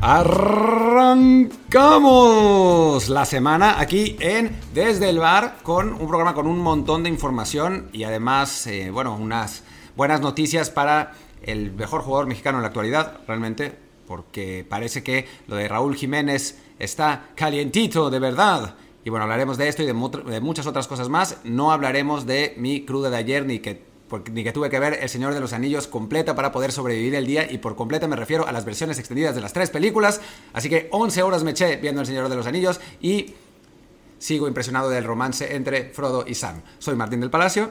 Arrancamos la semana aquí en Desde el Bar con un programa con un montón de información y además, eh, bueno, unas buenas noticias para el mejor jugador mexicano en la actualidad, realmente, porque parece que lo de Raúl Jiménez está calientito de verdad. Y bueno, hablaremos de esto y de, de muchas otras cosas más. No hablaremos de mi cruda de ayer ni que porque ni que tuve que ver El Señor de los Anillos completa para poder sobrevivir el día y por completa me refiero a las versiones extendidas de las tres películas, así que 11 horas me eché viendo El Señor de los Anillos y sigo impresionado del romance entre Frodo y Sam. Soy Martín del Palacio.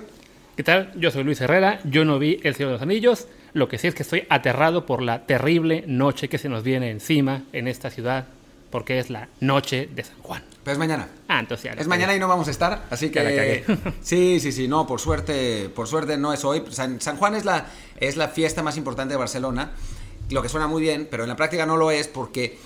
¿Qué tal? Yo soy Luis Herrera, yo no vi El Señor de los Anillos, lo que sí es que estoy aterrado por la terrible noche que se nos viene encima en esta ciudad, porque es la noche de San Juan. Pero es mañana. Ah, entonces Es mañana y no vamos a estar, así que... sí, sí, sí, no, por suerte, por suerte no es hoy. San, San Juan es la, es la fiesta más importante de Barcelona, lo que suena muy bien, pero en la práctica no lo es porque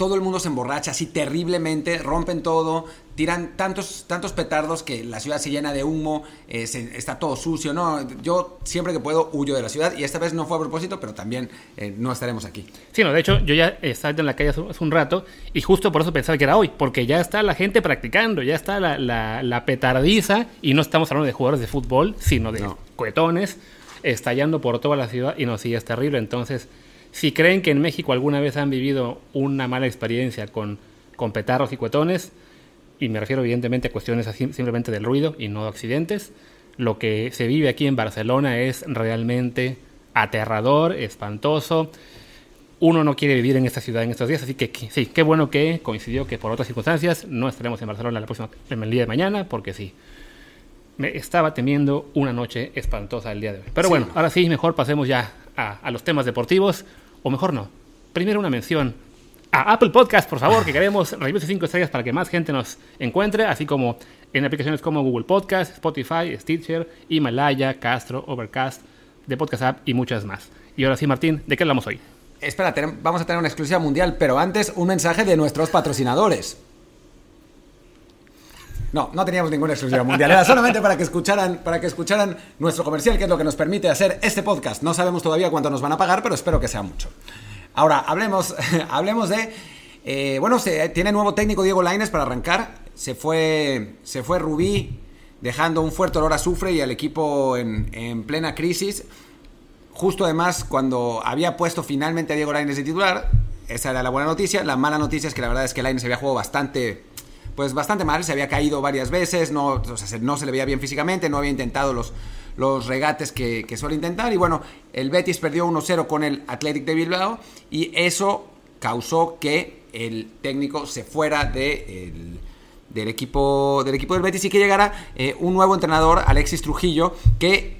todo el mundo se emborracha así terriblemente, rompen todo, tiran tantos, tantos petardos que la ciudad se llena de humo, eh, está todo sucio, ¿no? Yo siempre que puedo huyo de la ciudad y esta vez no fue a propósito, pero también eh, no estaremos aquí. Sí, no, de hecho yo ya estaba en la calle hace, un rato y justo por eso pensaba que era hoy, porque ya está la gente practicando, ya está la, la, petardiza y no estamos hablando de jugadores de fútbol, sino de cohetones estallando por toda la ciudad y no, sí, es terrible, entonces si creen que en México alguna vez han vivido una mala experiencia con, con petarros y cuetones, y me refiero evidentemente a cuestiones simplemente del ruido y no accidentes, lo que se vive aquí en Barcelona es realmente aterrador, espantoso. Uno no quiere vivir en esta ciudad en estos días, así que sí, qué bueno que coincidió que por otras circunstancias no estaremos en Barcelona la próxima, el día de mañana, porque sí, me estaba temiendo una noche espantosa el día de hoy. Pero bueno, ahora sí, mejor pasemos ya a, los temas deportivos, o mejor no. Primero una mención a Apple Podcast, por favor, que queremos reviews de 5 estrellas para que más gente nos encuentre, así como en aplicaciones como Google Podcast, Spotify, Stitcher, Himalaya, Castro, Overcast, de Podcast App y muchas más. Y ahora sí, Martín, ¿de qué hablamos hoy? Espera, vamos a tener una exclusiva mundial, pero antes un mensaje de nuestros patrocinadores. No, no teníamos ninguna exclusiva mundial. Era solamente para que escucharan, para que escucharan nuestro comercial, que es lo que nos permite hacer este podcast. No sabemos todavía cuánto nos van a pagar, pero espero que sea mucho. Ahora, hablemos, hablemos de. Eh, bueno, se, tiene nuevo técnico Diego Laines para arrancar. Se fue, se fue Rubí, dejando un fuerte olor a azufre y al equipo en, en plena crisis. Justo además, cuando había puesto finalmente a Diego Laines de titular, esa era la buena noticia. La mala noticia es que la verdad es que Laines había jugado bastante pues bastante mal, se había caído varias veces, no, no se le veía bien físicamente, no había intentado los, los regates que, suele intentar y bueno, el Betis perdió 1-0 con el Athletic de Bilbao y eso causó que el técnico se fuera de del, equipo, del equipo del Betis y que llegara eh, un nuevo entrenador, Alexis Trujillo, que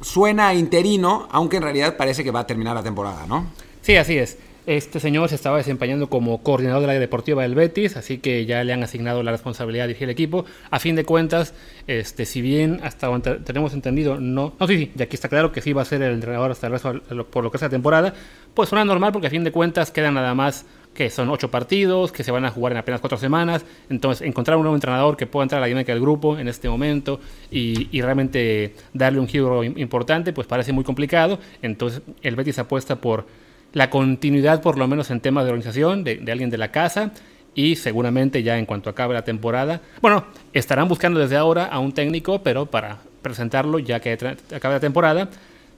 suena interino, aunque en realidad parece que va a terminar la temporada, ¿no? Sí, así es. Este señor se estaba desempeñando como coordinador del área deportiva del Betis, así que ya le han asignado la responsabilidad de dirigir el equipo. A fin de cuentas, este, si bien hasta donde tenemos entendido, no, no, sí, sí, y aquí está claro que sí va a ser el entrenador hasta el resto por lo que es la temporada, pues suena normal porque a fin de cuentas quedan nada más que son ocho partidos, que se van a jugar en apenas cuatro semanas. Entonces, encontrar un nuevo entrenador que pueda entrar a la dinámica del grupo en este momento y, realmente darle un giro importante, pues parece muy complicado. Entonces, el Betis apuesta por la continuidad por lo menos en temas de organización de, alguien de la casa y seguramente ya en cuanto acabe la temporada, bueno, estarán buscando desde ahora a un técnico, pero para presentarlo ya que acabe la temporada,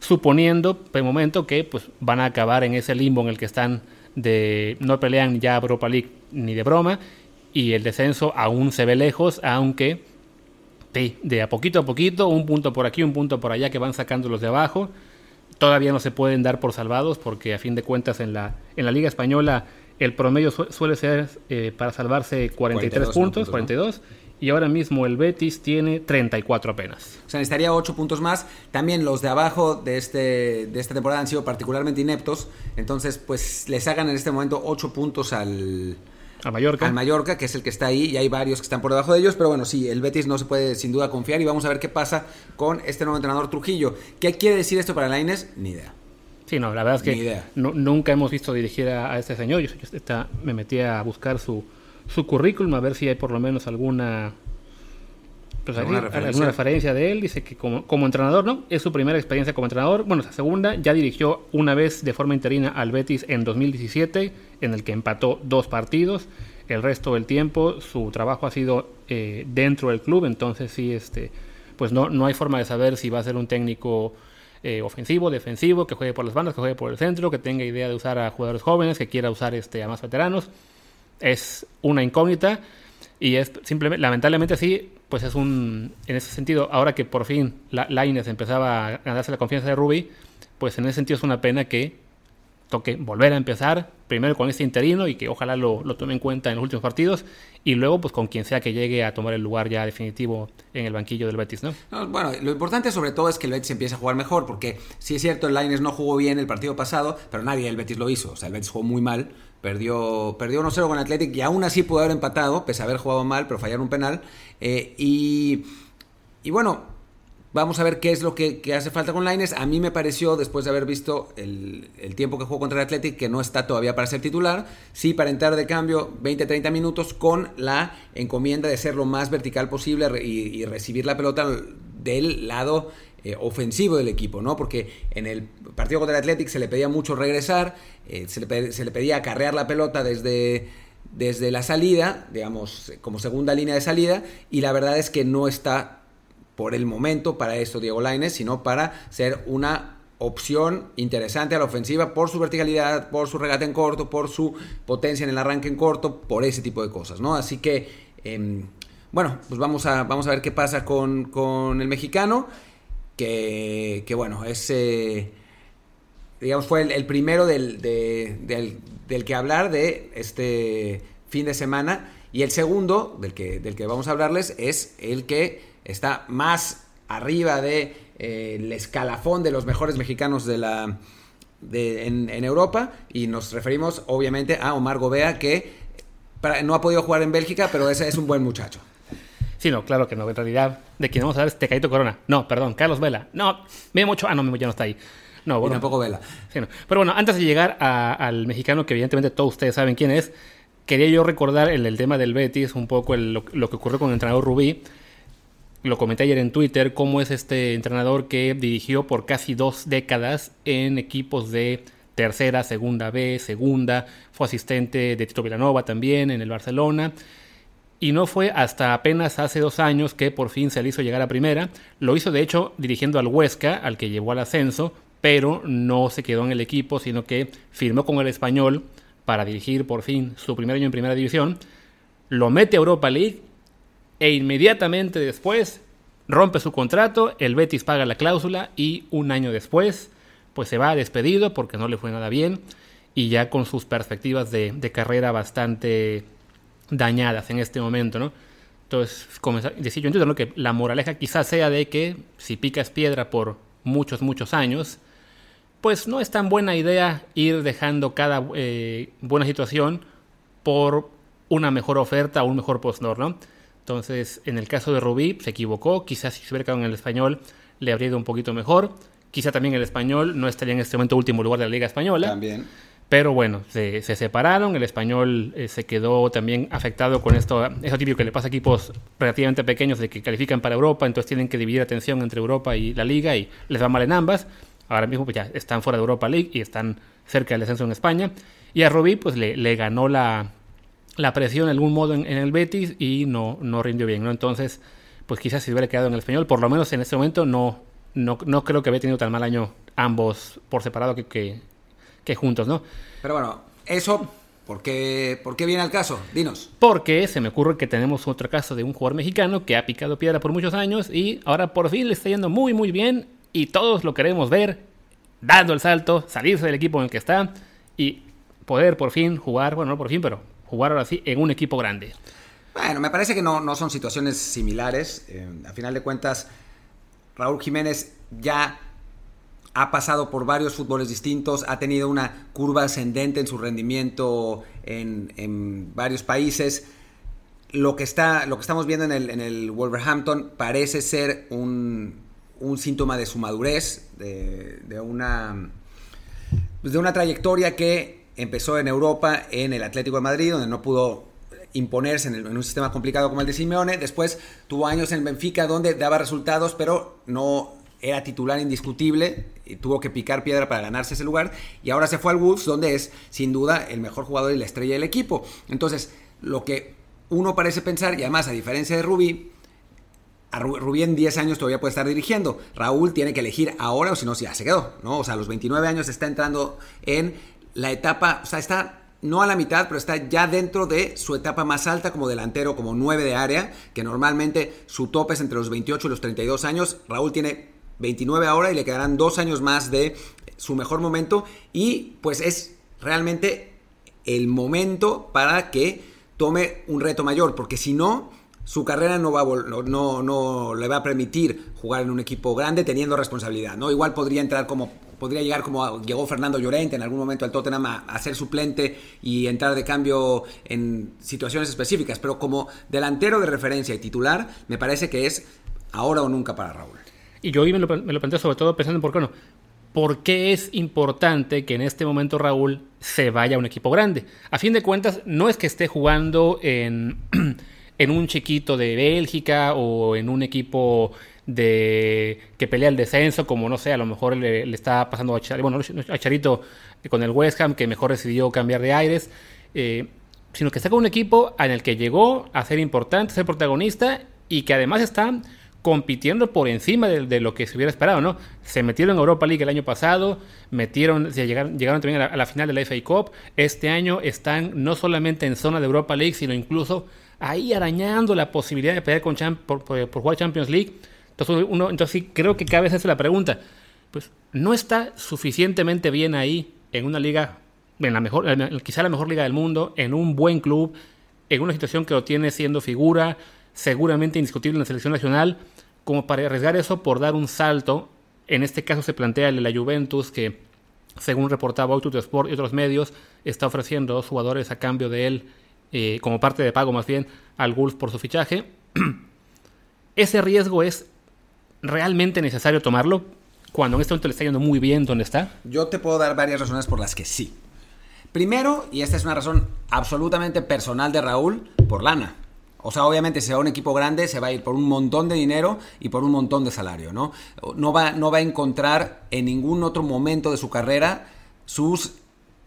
suponiendo de momento que pues van a acabar en ese limbo en el que están de no pelean ya Europa League ni de broma y el descenso aún se ve lejos, aunque de a poquito a poquito, un punto por aquí, un punto por allá que van sacando los de abajo todavía no se pueden dar por salvados porque a fin de cuentas en la, en la Liga Española el promedio suele ser eh, para salvarse 43 puntos, 42. Y ahora mismo el Betis tiene 34 apenas. O sea, necesitaría 8 puntos más. También los de abajo de, este, de esta temporada han sido particularmente ineptos. Entonces, pues les hagan en este momento 8 puntos al, a Mallorca. Al Mallorca, que es el que está ahí, y hay varios que están por debajo de ellos, pero bueno, sí, el Betis no se puede sin duda confiar y vamos a ver qué pasa con este nuevo entrenador Trujillo. ¿Qué quiere decir esto para el Ni idea. Sí, no, la verdad es que nunca hemos visto dirigir a, este señor. Yo, me metí a buscar su, su currículum, a ver si hay por lo menos alguna pues ¿Alguna, referencia? alguna referencia de él, dice que como, como, entrenador, ¿no? Es su primera experiencia como entrenador, bueno, la segunda, ya dirigió una vez de forma interina al Betis en 2017, en el que empató dos partidos, el resto del tiempo su trabajo ha sido eh, dentro del club, entonces sí, este, pues no, no hay forma de saber si va a ser un técnico eh, ofensivo, defensivo, que juegue por las bandas, que juegue por el centro, que tenga idea de usar a jugadores jóvenes, que quiera usar este, a más veteranos. Es una incógnita y es simplemente, lamentablemente sí, pues es un, en ese sentido, ahora que por fin la, Laines empezaba a ganarse la confianza de Ruby, pues en ese sentido es una pena que toque volver a empezar, primero con este interino y que ojalá lo, lo, tome en cuenta en los últimos partidos, y luego pues con quien sea que llegue a tomar el lugar ya definitivo en el banquillo del Betis, ¿no? bueno, lo importante sobre todo es que el Betis empiece a jugar mejor, porque sí es cierto, el Lines no jugó bien el partido pasado, pero nadie del Betis lo hizo, o sea, el Betis jugó muy mal, perdió, perdió 1-0 con Athletic y aún así pudo haber empatado, pese a haber jugado mal, pero fallar un penal, eh, y, y bueno, Vamos a ver qué es lo que, hace falta con Laines. A mí me pareció, después de haber visto el, tiempo que jugó contra el Athletic, que no está todavía para ser titular. Sí, para entrar de cambio 20-30 minutos con la encomienda de ser lo más vertical posible y, recibir la pelota del lado eh, ofensivo del equipo, ¿no? Porque en el partido contra el Athletic se le pedía mucho regresar, eh, se, le pedía acarrear la pelota desde, desde la salida, digamos, como segunda línea de salida, y la verdad es que no está por el momento para esto Diego Lainez, sino para ser una opción interesante a la ofensiva por su verticalidad, por su regate en corto, por su potencia en el arranque en corto, por ese tipo de cosas, ¿no? Así que, em, bueno, pues vamos a, vamos a ver qué pasa con, el mexicano, que, bueno, ese, digamos, fue el, primero del, del, que hablar de este fin de semana, y el segundo, del que, del que vamos a hablarles, es el que está más arriba de eh, el escalafón de los mejores mexicanos de la en, Europa. Y nos referimos obviamente a Omar Gobea que no ha podido jugar en Bélgica pero ese es un buen muchacho Sí, no, claro que no. En realidad, de quien vamos a hablar es Tecadito Corona. No, perdón, Carlos Vela. No, me mucho. Ah, no, ya no está ahí. No, bueno. Y tampoco Vela. Pero bueno, antes de llegar al mexicano, que evidentemente todos ustedes saben quién es, quería yo recordar el, el tema del Betis, un poco lo, lo, que ocurrió con el entrenador Rubí lo comenté ayer en Twitter, cómo es este entrenador que dirigió por casi dos décadas en equipos de tercera, segunda B, segunda, fue asistente de Tito Villanova también en el Barcelona. Y no fue hasta apenas hace dos años que por fin se le hizo llegar a primera. Lo hizo de hecho dirigiendo al Huesca, al que llevó al ascenso, pero no se quedó en el equipo, sino que firmó con el español para dirigir por fin su primer año en primera división. Lo mete a Europa League e inmediatamente después rompe su contrato, el Betis paga la cláusula y un año después pues se va despedido porque no le fue nada bien y ya con sus perspectivas de, carrera bastante dañadas en este momento, ¿no? Entonces, como decía yo entiendo que la moraleja quizás sea de que si picas piedra por muchos, muchos años, pues no es tan buena idea ir dejando cada eh, buena situación por una mejor oferta o un mejor postnor, ¿no? Entonces, en el caso de Rubí, se equivocó. Quizás si se hubiera quedado en el español, le habría ido un poquito mejor. Quizá también el español no estaría en este momento último lugar de la Liga Española. También. Pero bueno, se, separaron. El español eh, se quedó también afectado con esto. Eso típico que le pasa a equipos relativamente pequeños de que califican para Europa, entonces tienen que dividir atención entre Europa y la Liga y les va mal en ambas. Ahora mismo pues ya están fuera de Europa League y están cerca del descenso en España. Y a Rubí pues le, ganó la, la presión de algún modo en, el Betis y no, no rindió bien, ¿no? Entonces, pues quizás si hubiera quedado en el español, por lo menos en este momento no, no, no creo que había tenido tan mal año ambos por separado que, juntos, ¿no? Pero bueno, eso ¿Por qué, ¿Por qué, viene al caso? Dinos. Porque se me ocurre que tenemos otro caso de un jugador mexicano que ha picado piedra por muchos años y ahora por fin le está yendo muy muy bien y todos lo queremos ver dando el salto, salirse del equipo en el que está y poder por fin jugar, bueno, no por fin, pero jugar ahora sí en un equipo grande. Bueno, me parece que no, no son situaciones similares. Eh, a final de cuentas, Raúl Jiménez ya ha pasado por varios fútboles distintos, ha tenido una curva ascendente en su rendimiento en, varios países. Lo que, está, lo que estamos viendo en el, en Wolverhampton parece ser un, síntoma de su madurez, de, una, de una trayectoria que empezó en Europa, en el Atlético de Madrid, donde no pudo imponerse en, un sistema complicado como el de Simeone. Después tuvo años en Benfica donde daba resultados, pero no era titular indiscutible, y tuvo que picar piedra para ganarse ese lugar, y ahora se fue al Wolves, donde es sin duda el mejor jugador y la estrella del equipo. Entonces, lo que uno parece pensar, y además a diferencia de Rubí, Rubí en 10 años todavía puede estar dirigiendo. Raúl tiene que elegir ahora o si no, ya se quedó, ¿no? O sea, a los 29 años está entrando en la etapa, o sea, está no a la mitad, pero está ya dentro de su etapa más alta como delantero, como 9 de área, que normalmente su tope es entre los 28 y los 32 años. Raúl tiene 29 ahora y le quedarán dos años más de su mejor momento y pues es realmente el momento para que tome un reto mayor, porque si no, su carrera no, va no, no, le va a permitir jugar en un equipo grande teniendo responsabilidad, ¿no? Igual podría entrar como podría llegar como llegó Fernando Llorente en algún momento al Tottenham a, ser suplente y entrar de cambio en situaciones específicas, pero como delantero de referencia y titular, me parece que es ahora o nunca para Raúl. Y yo hoy me lo, me lo planteo sobre todo pensando en por qué no. ¿Por es importante que en este momento Raúl se vaya a un equipo grande? A fin de cuentas, no es que esté jugando en en un chiquito de Bélgica o en un equipo de que pelea el descenso, como no sé, a lo mejor le, está pasando a, Charito con el West Ham, que mejor decidió cambiar de aires, eh, sino que está con un equipo en el que llegó a ser importante, a ser protagonista y que además está compitiendo por encima de, lo que se hubiera esperado, ¿no? Se metieron en Europa League el año pasado, metieron, llegaron, llegaron también a la, a la, final de la FA Cup, este año están no solamente en zona de Europa League, sino incluso ahí arañando la posibilidad de pelear con por, jugar Champions League. Entonces, uno, entonces sí, creo que cada vez hace la pregunta. Pues no está suficientemente bien ahí en una liga, en la mejor, quizá la mejor liga del mundo, en un buen club, en una situación que lo tiene siendo figura, seguramente indiscutible en la selección nacional, como para arriesgar eso por dar un salto. En este caso se plantea el de la Juventus, que según reportaba Outlook Sport y otros medios, está ofreciendo dos jugadores a cambio de él eh, como parte de pago más bien al Wolf por su fichaje. Ese riesgo es realmente necesario tomarlo cuando en este momento le está yendo muy bien donde está. Yo te puedo dar varias razones por las que sí. Primero, y esta es una razón absolutamente personal de Raúl, por lana. O sea, obviamente, si va a un equipo grande, se va a ir por un montón de dinero y por un montón de salario, ¿no? No va, no va a encontrar en ningún otro momento de su carrera sus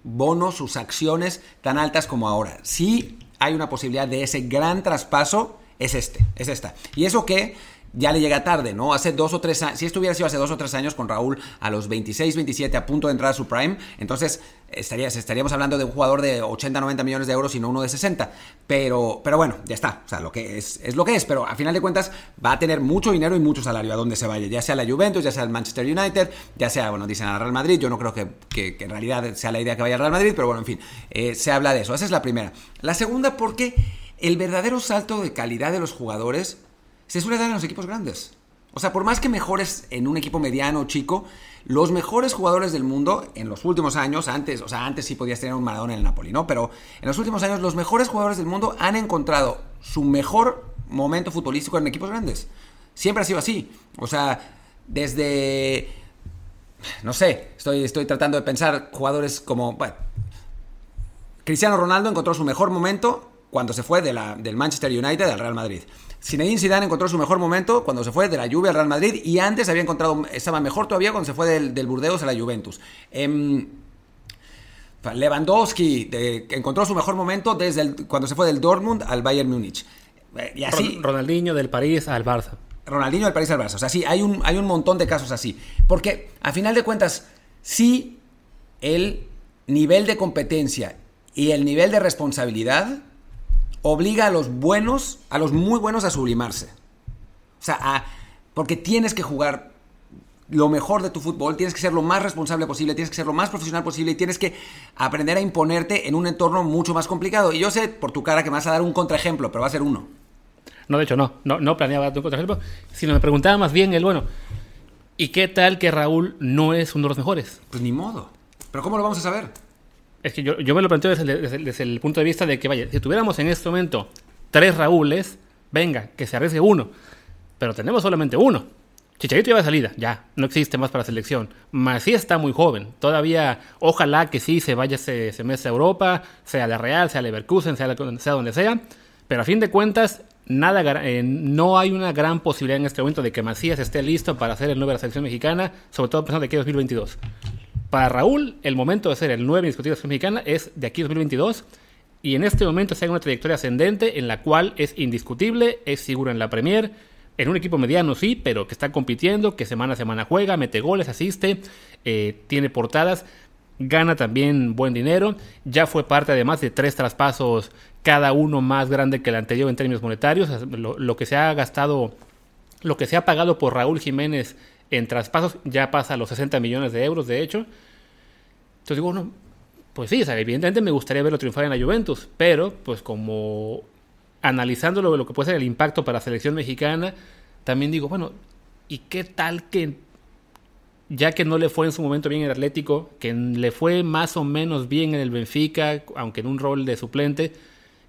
bonos, sus acciones tan altas como ahora. Si hay una posibilidad de ese gran traspaso, es este, es esta. Y eso que ya le llega tarde, ¿no? Hace dos o tres años, si esto hubiera sido hace dos o tres años con Raúl a los 26, 27 a punto de entrar a su prime, entonces estaríamos hablando de un jugador de 80, 90 millones de euros y no uno de 60. Pero, pero bueno, ya está. O sea, lo que es, es lo que es. Pero a final de cuentas va a tener mucho dinero y mucho salario a donde se vaya. Ya sea la Juventus, ya sea el Manchester United, ya sea, bueno, dicen al Real Madrid. Yo no creo que, que, en realidad sea la idea que vaya al Real Madrid, pero bueno, en fin, eh, se habla de eso. Esa es la primera. La segunda, porque el verdadero salto de calidad de los jugadores se suele dar en los equipos grandes. O sea, por más que mejores en un equipo mediano o chico, los mejores jugadores del mundo en los últimos años, antes, o sea, antes sí podías tener un Maradona en el Napoli, ¿no? Pero en los últimos años los mejores jugadores del mundo han encontrado su mejor momento futbolístico en equipos grandes. Siempre ha sido así. O sea, desde no sé, estoy, estoy tratando de pensar jugadores como, bueno, Cristiano Ronaldo encontró su mejor momento cuando se fue del Manchester United al Real Madrid. Zinedine Zidane encontró su mejor momento cuando se fue de la Juve al Real Madrid y antes había encontrado, estaba mejor todavía cuando se fue del, del Burdeos a la Juventus. Em, Lewandowski encontró su mejor momento desde cuando se fue del Dortmund al Bayern Múnich. Eh, y así, Ronaldinho del París al Barça. Ronaldinho del París al Barça. O sea, sí, hay un, hay un montón de casos así. Porque, a final de cuentas, sí el nivel de competencia y el nivel de responsabilidad obliga a los buenos, a los muy buenos a sublimarse. O sea, porque tienes que jugar lo mejor de tu fútbol, tienes que ser lo más responsable posible, tienes que ser lo más profesional posible y tienes que aprender a imponerte en un entorno mucho más complicado. Y yo sé por tu cara que me vas a dar un contraejemplo, pero va a ser uno. No, de hecho no, no, no planeaba darte un contraejemplo, sino me preguntaba más bien el, bueno, ¿y qué tal que Raúl no es uno de los mejores? Pues ni modo. Pero ¿cómo lo vamos a saber? Es que yo, me lo planteo desde, el punto de vista de que, vaya, si tuviéramos en este momento tres Raúles, venga, que se arriesgue uno. Pero tenemos solamente uno. Chicharito lleva salida, ya, no existe más para la selección. Macías está muy joven, todavía, ojalá que sí se vaya ese semestre a Europa, sea la Real, sea Leverkusen, sea, sea donde sea, pero a fin de cuentas, nada, eh, no hay una gran posibilidad en este momento de que Macías esté listo para ser el 9 de la selección mexicana, sobre todo pensando de aquí 2022. Para Raúl, el momento de ser el 9 indiscutible de la mexicana es de aquí 2022, y en este momento se una trayectoria ascendente en la cual es indiscutible, es seguro en la Premier, en un equipo mediano sí, pero que está compitiendo, que semana a semana juega, mete goles, asiste, eh, tiene portadas, gana también buen dinero, ya fue parte además de tres traspasos, cada uno más grande que el anterior en términos monetarios, lo, que se ha gastado, lo que se ha pagado por Raúl Jiménez en traspasos ya pasa a los 60 millones de euros, de hecho. Entonces digo, bueno, pues sí, evidentemente me gustaría verlo triunfar en la Juventus, pero pues como analizando lo, que puede ser el impacto para la selección mexicana, también digo, bueno, ¿y qué tal que ya que no le fue en su momento bien en el Atlético, que le fue más o menos bien en el Benfica, aunque en un rol de suplente,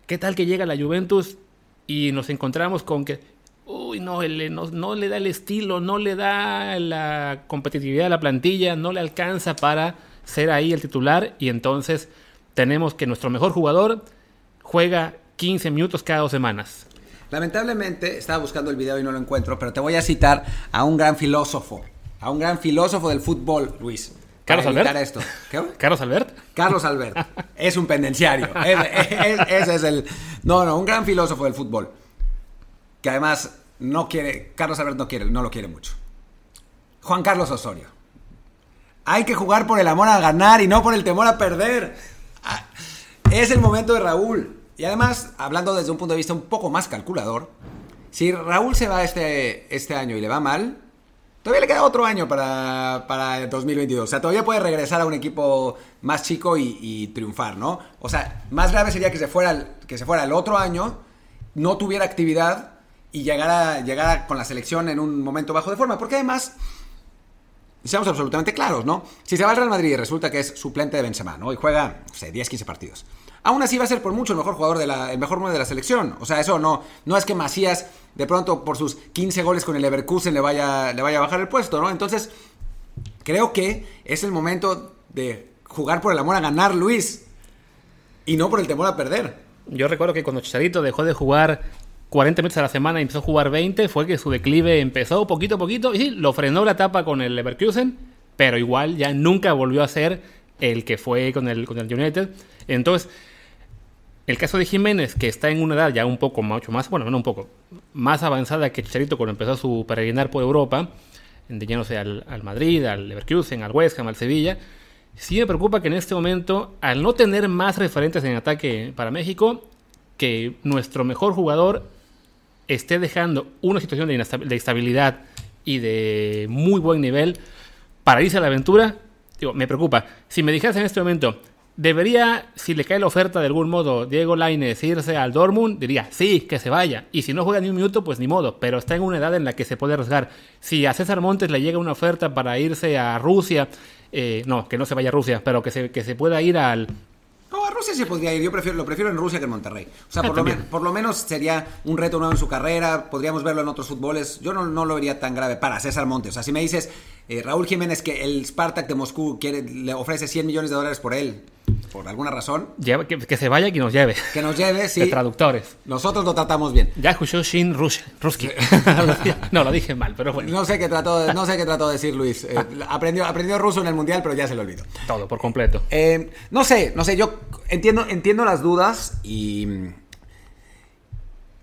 ¿qué tal que llega la Juventus y nos encontramos con que, uy, no, no, no le da el estilo, no le da la competitividad a la plantilla, no le alcanza para ser ahí el titular y entonces tenemos que nuestro mejor jugador juega 15 minutos cada dos semanas. Lamentablemente, estaba buscando el video y no lo encuentro, pero te voy a citar a un gran filósofo, a un gran filósofo del fútbol, Luis. Carlos Albert. Esto. Carlos Albert. Carlos Albert. Es un pendenciario. ese es el. No, no, un gran filósofo del fútbol. Además no quiere. Carlos Albert no quiere, no lo quiere mucho. Juan Carlos Osorio. Hay que jugar por el amor a ganar y no por el temor a perder. Ah, es el momento de Raúl. Y además, hablando desde un punto de vista un poco más calculador, si Raúl se va este, este año y le va mal, todavía le queda otro año para, para 2022. O sea, todavía puede regresar a un equipo más chico y, triunfar, ¿no? O sea, más grave sería que se fuera, que se fuera el otro año, no tuviera actividad y llegara con la selección en un momento bajo de forma. Porque además, seamos absolutamente claros, ¿no? Si se va al Real Madrid y resulta que es suplente de Benzema, ¿no? Y juega, no sé, 10, 15 partidos aún así va a ser por mucho el mejor jugador de la, el mejor de la selección. O sea, eso no, no es que Macías de pronto por sus 15 goles con el Leverkusen le vaya, le vaya a bajar el puesto, ¿no? Entonces, creo que es el momento de jugar por el amor a ganar, Luis, y no por el temor a perder. Yo recuerdo que cuando Chicharito dejó de jugar 40 minutos a la semana y empezó a jugar 20, fue que su declive empezó poquito a poquito y lo frenó la etapa con el Leverkusen, pero igual ya nunca volvió a ser el que fue con el, con el United. Entonces, el caso de Jiménez, que está en una edad ya un poco mucho más, bueno, no un poco, más avanzada que Chicharito cuando empezó su peregrinar por Europa, yéndose al, al Madrid, al Leverkusen, al West Ham, al Sevilla, sí me preocupa que en este momento, al no tener más referentes en ataque para México, que nuestro mejor jugador esté dejando una situación de, instabilidad y de muy buen nivel para irse a la aventura, digo, me preocupa. Si me dijeras en este momento, ¿Debería, si le cae la oferta de algún modo, Diego Lainez irse al Dortmund? Diría, sí, que se vaya. Y si no juega ni un minuto, pues ni modo. Pero está en una edad en la que se puede arriesgar. Si a César Montes le llega una oferta para irse a Rusia, eh, no, que no se vaya a Rusia, pero que se, que se pueda ir al, Rusia se podría ir. Yo prefiero, lo prefiero en Rusia que en Monterrey. O sea, por, lo, por lo, menos sería un reto nuevo en su carrera. Podríamos verlo en otros fútboles. Yo no, no lo vería tan grave para César Montes. O sea, si me dices, eh, Raúl Jiménez, que el Spartak de Moscú quiere, le ofrece 100 millones de dólares por él, por alguna razón. que, se vaya y que nos lleve. Que nos lleve, sí. De traductores. Nosotros lo tratamos bien. Ya escuchó Shin Ruski. no, lo dije mal, pero bueno. No sé qué trató de, no sé qué trató de decir Luis. Eh, aprendió, aprendió ruso en el Mundial, pero ya se lo olvidó. Todo, por completo. Eh, no sé, no sé, yo entiendo, entiendo las dudas y...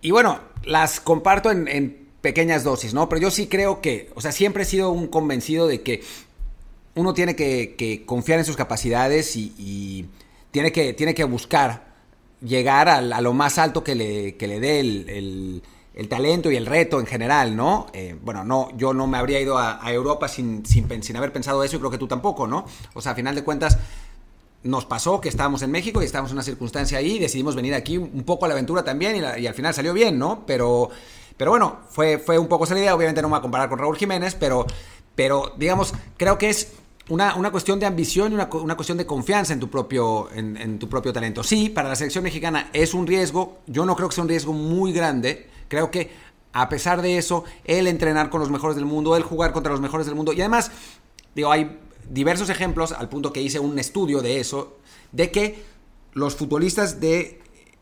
Y bueno, las comparto en, pequeñas dosis, ¿no? Pero yo sí creo que, o sea, siempre he sido un convencido de que uno tiene que, confiar en sus capacidades y, tiene, que, tiene que buscar llegar a, lo más alto que le, le dé el, talento y el reto en general, ¿no? Eh, bueno, no, yo no me habría ido a, Europa sin, sin, sin, haber pensado eso y creo que tú tampoco, ¿no? O sea, a final de cuentas, nos pasó que estábamos en México y estábamos en una circunstancia ahí y decidimos venir aquí un poco a la aventura también y, al final salió bien, ¿no? Pero, pero bueno, fue, fue un poco esa idea, obviamente no me voy a comparar con Raúl Jiménez, pero, pero digamos, creo que es una, cuestión de ambición y una, cuestión de confianza en tu, propio, en, tu propio talento. Sí, para la selección mexicana es un riesgo, yo no creo que sea un riesgo muy grande, creo que a pesar de eso, él entrenar con los mejores del mundo, él jugar contra los mejores del mundo. Y además, digo, hay diversos ejemplos, al punto que hice un estudio de eso, de que los futbolistas de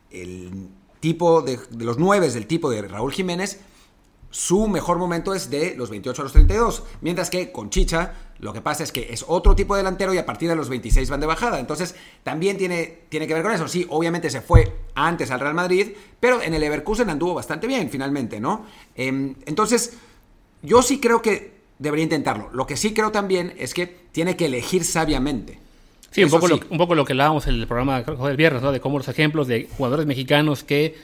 el tipo de, de los nueve del tipo de Raúl Jiménez su mejor momento es de los 28 a los 32, mientras que con Chicha lo que pasa es que es otro tipo de delantero y a partir de los 26 van de bajada. Entonces también tiene, tiene que ver con eso. Sí, obviamente se fue antes al Real Madrid, pero en el Leverkusen anduvo bastante bien finalmente, ¿no? Em, entonces yo sí creo que debería intentarlo. Lo que sí creo también es que tiene que elegir sabiamente. Sí, un poco, Lo, un poco lo que hablábamos en el programa del viernes, ¿no? De cómo los ejemplos de jugadores mexicanos que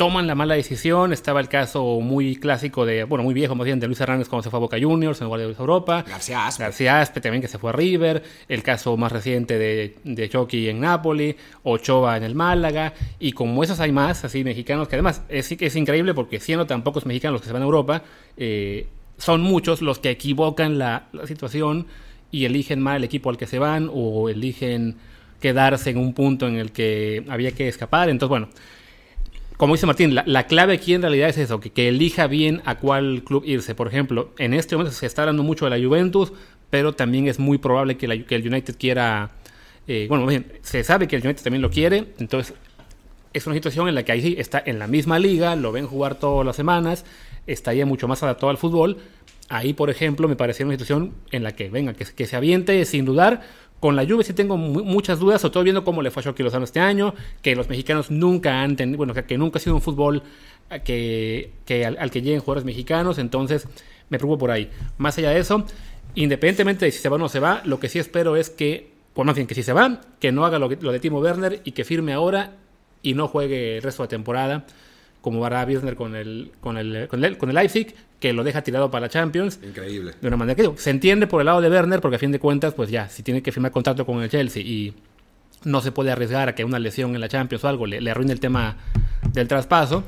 toman la mala decisión. Estaba el caso muy clásico de, bueno, muy viejo más bien, de Luis Hernández cuando se fue a Boca Juniors en lugar de Europa. García Aspe. García Aspe también que se fue a River. El caso más reciente de, de Chucky en Napoli. Ochoa en el Málaga. Y como esos hay más, así mexicanos, que además es, es increíble porque siendo tan pocos mexicanos los que se van a Europa, eh, son muchos los que equivocan la, la situación y eligen mal el equipo al que se van o eligen quedarse en un punto en el que había que escapar. Entonces, bueno, como dice Martín, la, clave aquí en realidad es eso, que, elija bien a cuál club irse. Por ejemplo, en este momento se está hablando mucho de la Juventus, pero también es muy probable que, el United quiera... Eh, bueno, bien, se sabe que el United también lo quiere, entonces es una situación en la que ahí sí está en la misma liga, lo ven jugar todas las semanas, estaría mucho más adaptado al fútbol. Ahí, por ejemplo, me parecía una situación en la que, venga, que, que se aviente sin dudar, con la Juve sí tengo muchas dudas, sobre todo viendo cómo le fue a Shoki Lozano este año, que los mexicanos nunca han tenido, bueno, que, nunca ha sido un fútbol que, que al, que lleguen jugadores mexicanos, entonces me preocupo por ahí. Más allá de eso, independientemente de si se va o no se va, lo que sí espero es que, por más bien que si se va, que no haga lo, lo de Timo Werner y que firme ahora y no juegue el resto de temporada como hará Birner con el, con el, con el, con el Leipzig, que lo deja tirado para la Champions. Increíble. De una manera que digo, se entiende por el lado de Werner, porque a fin de cuentas, pues ya, si tiene que firmar contrato con el Chelsea y no se puede arriesgar a que una lesión en la Champions o algo le, le arruine el tema del traspaso.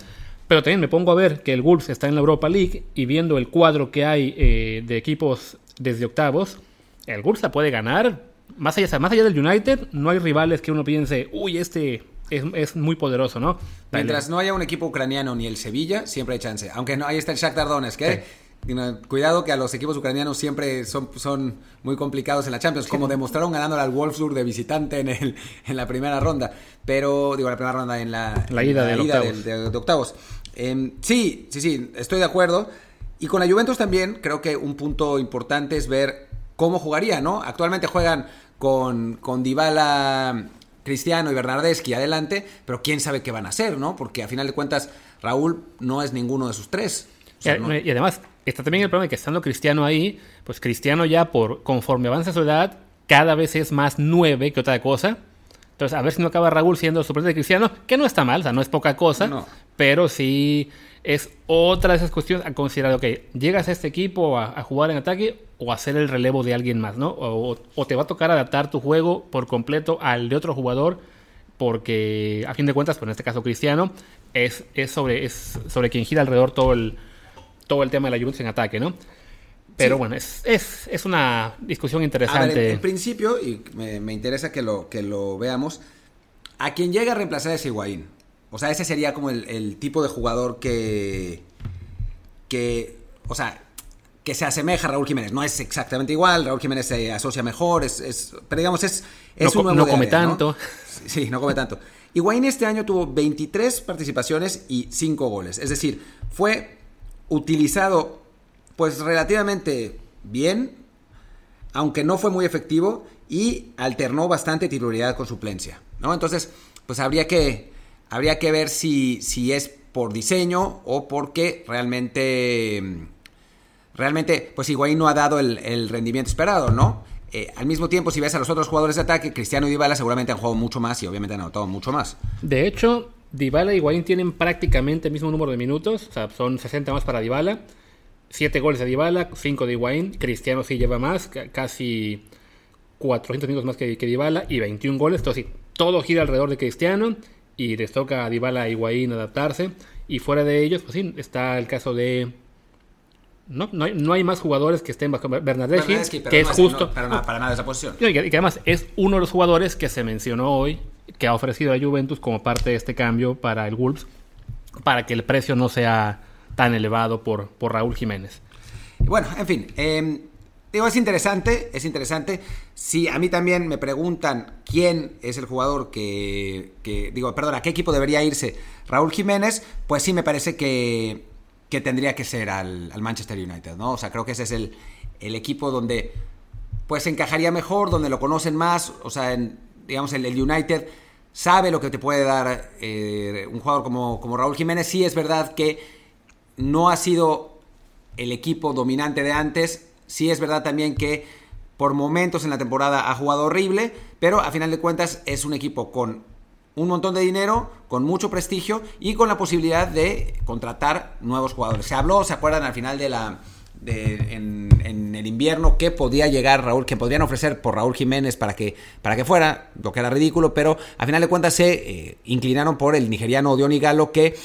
Pero también me pongo a ver que el Wolves está en la Europa League y viendo el cuadro que hay eh, de equipos desde octavos, el Wolves la puede ganar. Más allá, más allá del United, no hay rivales que uno piense, uy, este es, muy poderoso, ¿no? Mientras no haya un equipo ucraniano ni el Sevilla, siempre hay chance. Aunque no, ahí está el Shakhtar Donetsk, ¿eh? Cuidado que a los equipos ucranianos siempre son, son muy complicados en la Champions, como demostraron ganando al Wolfsburg de visitante en, el, en la primera ronda. Pero, digo, la primera ronda en la, la ida, de, octavos. De, octavos. Em, sí, sí, sí, estoy de acuerdo. Y con la Juventus también creo que un punto importante es ver cómo jugaría, ¿no? Actualmente juegan con, con Dybala Cristiano y Bernardeschi adelante, pero quién sabe qué van a hacer, ¿no? Porque a final de cuentas Raúl no es ninguno de sus tres. y, además está también el problema de que estando Cristiano ahí, pues Cristiano ya por conforme avanza su edad, cada vez es más nueve que otra cosa. Entonces, a ver si no acaba Raúl siendo suplente de Cristiano, que no está mal, o sea, no es poca cosa, pero sí es otra de esas cuestiones a considerar, ok, llegas a este equipo a, jugar en ataque o a hacer el relevo de alguien más, ¿no? O, te va a tocar adaptar tu juego por completo al de otro jugador, porque a fin de cuentas, pues en este caso Cristiano, es, es, sobre, es sobre quien gira alrededor todo el, todo el tema de la Juventus en ataque, ¿no? Pero bueno, es, es, es, una discusión interesante. en, principio, y me, interesa que lo, que lo veamos, a quien llega a reemplazar es Higuaín. O sea, ese sería como el, tipo de jugador que. que. O sea, que se asemeja a Raúl Jiménez. No es exactamente igual, Raúl Jiménez se asocia mejor, es, pero digamos, es, es no, un No come tanto. Sí, no come tanto. Higuaín este año tuvo 23 participaciones y 5 goles. Es decir, fue utilizado pues relativamente bien, aunque no fue muy efectivo y alternó bastante titularidad con suplencia, ¿no? Entonces, pues habría que Habría que ver si, si es por diseño o porque realmente, realmente, pues Higuaín no ha dado el, rendimiento esperado, ¿no? Eh, al mismo tiempo, si ves a los otros jugadores de ataque, Cristiano y Dybala seguramente han jugado mucho más y obviamente han anotado mucho más. De hecho, Dybala y Higuaín tienen prácticamente el mismo número de minutos, o sea, son 60 más para Dybala, 7 goles de Dybala, 5 de Higuaín, Cristiano sí lleva más, casi 400 minutos más que, que Dybala y 21 goles, entonces sí, todo gira alrededor de Cristiano y les toca a Dybala y Higuaín adaptarse. Y fuera de ellos, pues sí, está el caso de... No, no, hay, más jugadores que estén bajo Bernardeschi, que es justo... para, nada, de esa posición. Y que, además es uno de los jugadores que se mencionó hoy, que ha ofrecido a Juventus como parte de este cambio para el Wolves, para que el precio no sea tan elevado por, por Raúl Jiménez. Bueno, en fin, em, digo, es interesante, es interesante. Si a mí también me preguntan quién es el jugador que, digo, perdón, a qué equipo debería irse Raúl Jiménez, pues sí me parece que, que tendría que ser al, Manchester United, ¿no? O sea, creo que ese es el, el equipo donde pues encajaría mejor, donde lo conocen más, o sea, digamos, el, el United sabe lo que te puede dar eh, un jugador como, como Raúl Jiménez. Sí es verdad que no ha sido el equipo dominante de antes. Sí es verdad también que por momentos en la temporada ha jugado horrible, pero a final de cuentas es un equipo con un montón de dinero, con mucho prestigio y con la posibilidad de contratar nuevos jugadores. Se habló, ¿se acuerdan al final de la, en, el invierno que podía llegar Raúl, que podrían ofrecer por Raúl Jiménez para que, para que fuera, lo que era ridículo, pero a final de cuentas se eh, inclinaron por el nigeriano Odioni Galo que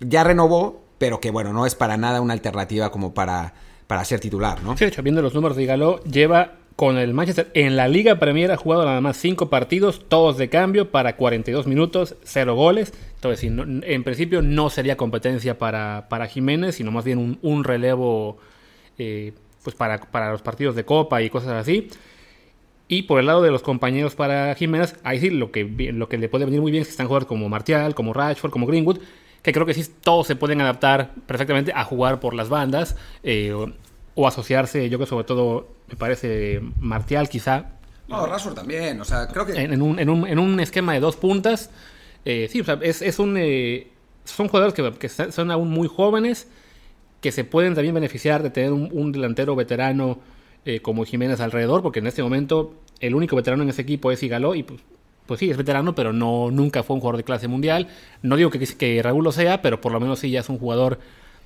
ya renovó, pero que bueno, no es para nada una alternativa como para, para ser titular, ¿no? Sí, de hecho, viendo los números de Galo, lleva con el Manchester en la Liga Premier ha jugado nada más 5 partidos, todos de cambio para 42 minutos, 0 goles. Entonces, en principio no sería competencia para, para Jiménez, sino más bien un, relevo eh, pues para, para, los partidos de Copa y cosas así. Y por el lado de los compañeros para Jiménez, ahí sí lo que, lo que le puede venir muy bien es que están jugadores como Martial, como Rashford, como Greenwood, que creo que sí todos se pueden adaptar perfectamente a jugar por las bandas. Eh, o asociarse, yo que sobre todo me parece Martial quizá. No, Rashford también, o sea, creo que... En, un, en, un, en un, esquema de dos puntas, eh, sí, o sea, es, es un... Eh, son jugadores que, que, son aún muy jóvenes, que se pueden también beneficiar de tener un, delantero veterano eh, como Jiménez alrededor, porque en este momento el único veterano en ese equipo es Igaló y pues, pues sí, es veterano, pero no nunca fue un jugador de clase mundial. No digo que, Raúl lo sea, pero por lo menos sí ya es un jugador,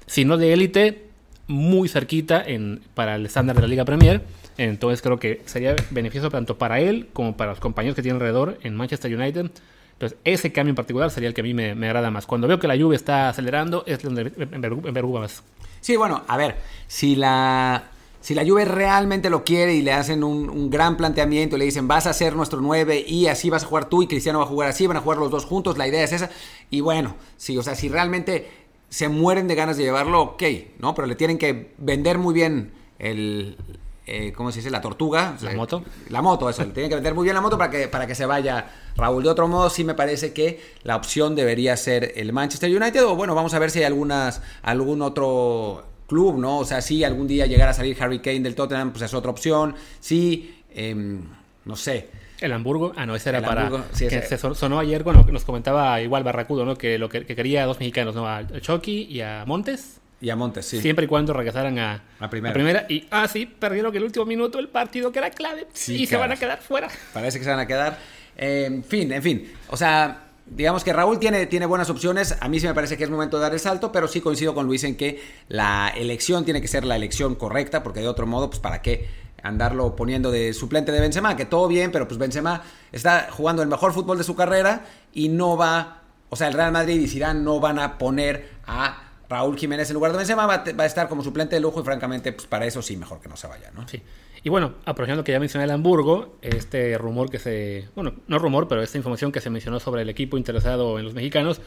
si no de élite, muy cerquita en, para el estándar de la Liga Premier. Entonces creo que sería beneficioso tanto para él como para los compañeros que tiene alrededor en Manchester United. Entonces ese cambio en particular sería el que a mí me, agrada más. Cuando veo que la lluvia está acelerando es donde me preocupa más. Sí, bueno, a ver, si la, si la Juve realmente lo quiere y le hacen un, un, gran planteamiento y le dicen vas a ser nuestro 9 y así vas a jugar tú y Cristiano va a jugar así, van a jugar los dos juntos, la idea es esa. Y bueno, sí, o sea, si realmente se mueren de ganas de llevarlo, ok, ¿no? Pero le tienen que vender muy bien el, eh, ¿cómo se dice? La tortuga. La moto. La moto, eso. le tienen que vender muy bien la moto para que, para que se vaya Raúl. De otro modo, sí me parece que la opción debería ser el Manchester United. O bueno, vamos a ver si hay algunas, algún otro club, ¿no? O sea, si algún día llegara a salir Harry Kane del Tottenham, pues es otra opción. Sí, em, no sé. El Hamburgo, ah, no, ese era para. que se sonó ayer, bueno, nos comentaba igual Barracudo, ¿no? Que lo que, quería a dos mexicanos, ¿no? A Chucky y a Montes. Y a Montes, sí. Siempre y cuando regresaran a, la primera. Y, ah, sí, perdieron que el último minuto el partido que era clave. Sí, y se van a quedar fuera. Parece que se van a quedar. en fin, en fin. O sea, digamos que Raúl tiene, tiene buenas opciones. A mí sí me parece que es momento de dar el salto, pero sí coincido con Luis en que la elección tiene que ser la elección correcta, porque de otro modo, pues, ¿para qué? andarlo poniendo de suplente de Benzema, que todo bien, pero pues Benzema está jugando el mejor fútbol de su carrera y no va, o sea, el Real Madrid y Zidane no van a poner a Raúl Jiménez en lugar de Benzema, va, a estar como suplente de lujo y francamente, pues para eso sí, mejor que no se vaya, ¿no? Sí. Y bueno, aprovechando que ya mencioné el Hamburgo, este rumor que se, bueno, no rumor, pero esta información que se mencionó sobre el equipo interesado en los mexicanos,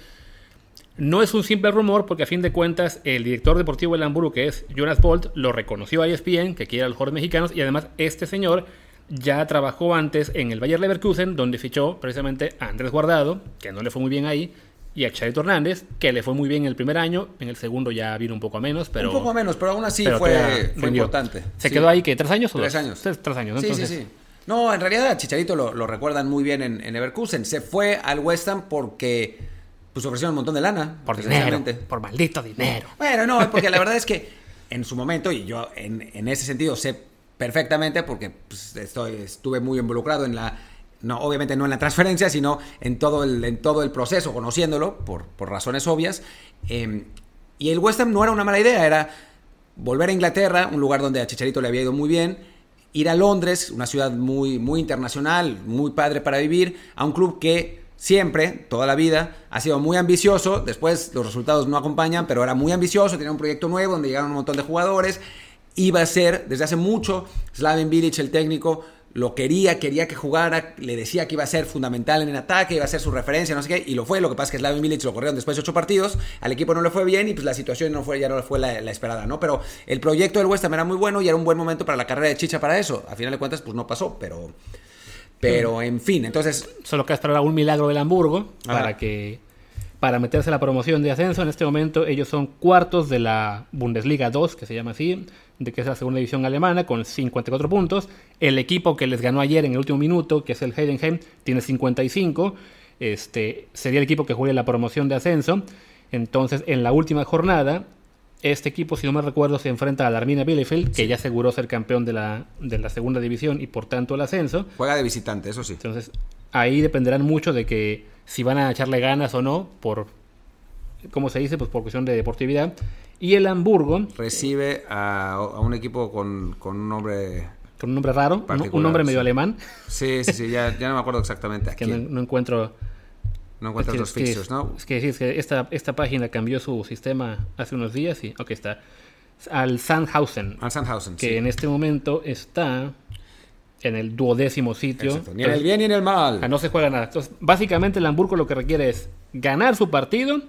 no es un simple rumor porque a fin de cuentas el director deportivo del Hamburgo, que es Jonas Bolt, lo reconoció a ESPN, que quiere a los jugadores mexicanos, y además este señor ya trabajó antes en el Bayer Leverkusen, donde fichó precisamente a Andrés Guardado, que no le fue muy bien ahí, y a Charito Hernández, que le fue muy bien en el primer año, en el segundo ya vino un poco menos, pero... Un poco menos, pero aún así fue, importante. ¿Se quedó ahí que tres años o tres años? Tres, años, Sí, sí, sí. No, en realidad a Chicharito lo, recuerdan muy bien en, en Leverkusen. Se fue al West Ham porque pues ofrecieron un montón de lana. Por dinero. Por maldito dinero. Bueno, no, porque la verdad es que en su momento, y yo en, ese sentido sé perfectamente, porque pues, estoy, estuve muy involucrado en la. No, obviamente no en la transferencia, sino en todo el, en todo el proceso, conociéndolo, por, por razones obvias. Em, y el West Ham no era una mala idea, era volver a Inglaterra, un lugar donde a Chicharito le había ido muy bien, ir a Londres, una ciudad muy, muy internacional, muy padre para vivir, a un club que siempre, toda la vida, ha sido muy ambicioso. Después los resultados no acompañan, pero era muy ambicioso. Tenía un proyecto nuevo donde llegaron un montón de jugadores. Iba a ser, desde hace mucho, Slaven Bilic, el técnico, lo quería, quería que jugara, le decía que iba a ser fundamental en el ataque, iba a ser su referencia, no sé qué, y lo fue. Lo que pasa es que Slaven Milic lo corrieron después de ocho partidos, al equipo no le fue bien y pues la situación no fue, ya no fue la, la, esperada, ¿no? Pero el proyecto del West Ham era muy bueno y era un buen momento para la carrera de Chicha para eso. A final de cuentas, pues no pasó, pero. Pero en fin, entonces. Solo que esperar un milagro del Hamburgo para que. Para meterse a la promoción de ascenso, en este momento ellos son cuartos de la Bundesliga 2, que se llama así, de que es la segunda división alemana, con 54 puntos. El equipo que les ganó ayer en el último minuto, que es el Heidenheim, tiene 55. Este, sería el equipo que juegue la promoción de ascenso. Entonces, en la última jornada, este equipo, si no me recuerdo, se enfrenta al Arminia Bielefeld, que sí. ya aseguró ser campeón de la, de la segunda división y por tanto el ascenso. Juega de visitante, eso sí. Entonces, ahí dependerán mucho de que si van a echarle ganas o no, por, ¿cómo se dice? Pues por cuestión de deportividad. Y el Hamburgo... Recibe a, a un equipo con, con, un nombre... Con un nombre raro, un nombre medio alemán. Sí, sí, sí, ya, ya no me acuerdo exactamente. que no, no, encuentro... No encuentras es que, los fixtures, ¿no? Es que sí, es que esta, esta página cambió su sistema hace unos días y... Ok, está. Al Sandhausen. Al Sandhausen, Que sí. en este momento está en el duodécimo sitio. Exacto. Ni en el bien ni en el mal. No se juega nada. Entonces, básicamente el Hamburgo lo que requiere es ganar su partido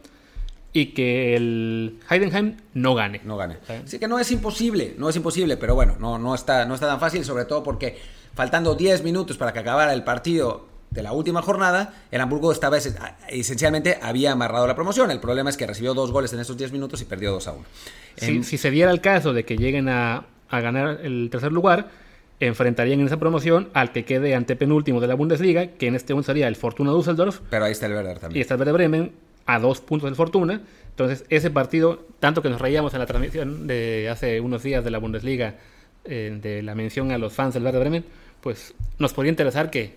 y que el Heidenheim no gane. No gane. Así que no es imposible, no es imposible, pero bueno, no, no, está, no está tan fácil, sobre todo porque faltando 10 minutos para que acabara el partido de la última jornada, el Hamburgo estaba esencialmente había amarrado la promoción. El problema es que recibió dos goles en esos 10 minutos y perdió 2 a 1. Si, en... si se diera el caso de que lleguen a, a ganar el tercer lugar, enfrentarían en esa promoción al que quede antepenúltimo de la Bundesliga, que en este momento sería el Fortuna Düsseldorf. Pero ahí está el Werder también. Y está el Werder Bremen a dos puntos del Fortuna. Entonces, ese partido, tanto que nos reíamos en la transmisión de hace unos días de la Bundesliga, eh, de la mención a los fans del Werder Bremen, pues nos podría interesar que